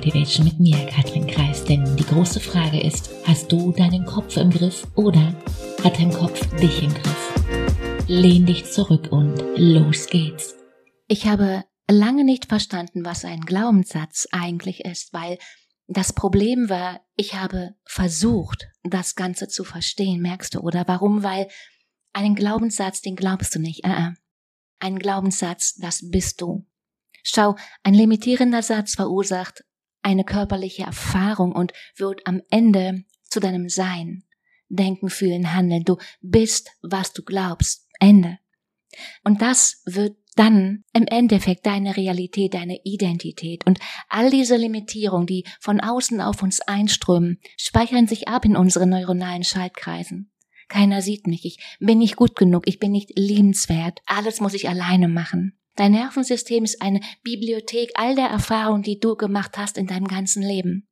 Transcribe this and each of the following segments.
Motivation mit mir, Katrin Kreis. Denn die große Frage ist, hast du deinen Kopf im Griff oder hat dein Kopf dich im Griff? Lehn dich zurück und los geht's. Ich habe lange nicht verstanden, was ein Glaubenssatz eigentlich ist, weil das Problem war, ich habe versucht, das Ganze zu verstehen, merkst du, oder warum? Weil einen Glaubenssatz, den glaubst du nicht. Uh -uh. Ein Glaubenssatz, das bist du. Schau, ein limitierender Satz verursacht eine körperliche Erfahrung und wird am Ende zu deinem Sein. Denken, fühlen, handeln. Du bist, was du glaubst. Ende. Und das wird dann im Endeffekt deine Realität, deine Identität. Und all diese Limitierungen, die von außen auf uns einströmen, speichern sich ab in unseren neuronalen Schaltkreisen. Keiner sieht mich, ich bin nicht gut genug, ich bin nicht liebenswert, alles muss ich alleine machen. Dein Nervensystem ist eine Bibliothek all der Erfahrungen, die du gemacht hast in deinem ganzen Leben.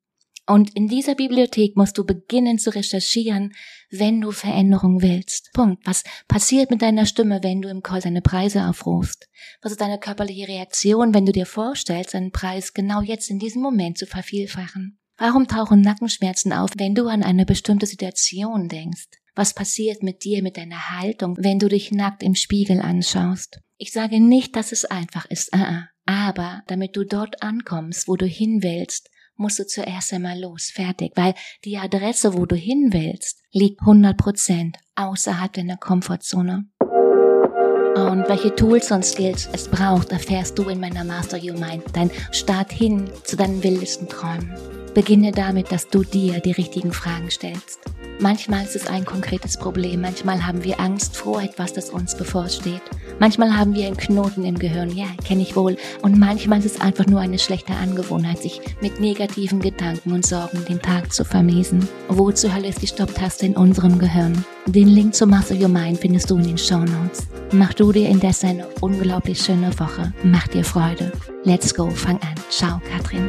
Und in dieser Bibliothek musst du beginnen zu recherchieren, wenn du Veränderung willst. Punkt. Was passiert mit deiner Stimme, wenn du im Call deine Preise aufrufst? Was ist deine körperliche Reaktion, wenn du dir vorstellst, einen Preis genau jetzt in diesem Moment zu vervielfachen? Warum tauchen Nackenschmerzen auf, wenn du an eine bestimmte Situation denkst? Was passiert mit dir, mit deiner Haltung, wenn du dich nackt im Spiegel anschaust? Ich sage nicht, dass es einfach ist, uh aber damit du dort ankommst, wo du hin willst, musst du zuerst einmal los, fertig, weil die Adresse, wo du hin willst, liegt 100% außerhalb deiner Komfortzone. Und welche Tools und Skills es braucht, erfährst du in meiner Master Your Mind, dein Start hin zu deinen wildesten Träumen. Beginne damit, dass du dir die richtigen Fragen stellst. Manchmal ist es ein konkretes Problem, manchmal haben wir Angst vor etwas, das uns bevorsteht. Manchmal haben wir einen Knoten im Gehirn, ja, kenne ich wohl. Und manchmal ist es einfach nur eine schlechte Angewohnheit, sich mit negativen Gedanken und Sorgen den Tag zu vermiesen. Wo zur Hölle ist die Stopptaste in unserem Gehirn? Den Link zu Master Your Mind findest du in den Show Notes. Mach du dir indessen eine unglaublich schöne Woche. Mach dir Freude. Let's go, fang an. Ciao, Katrin.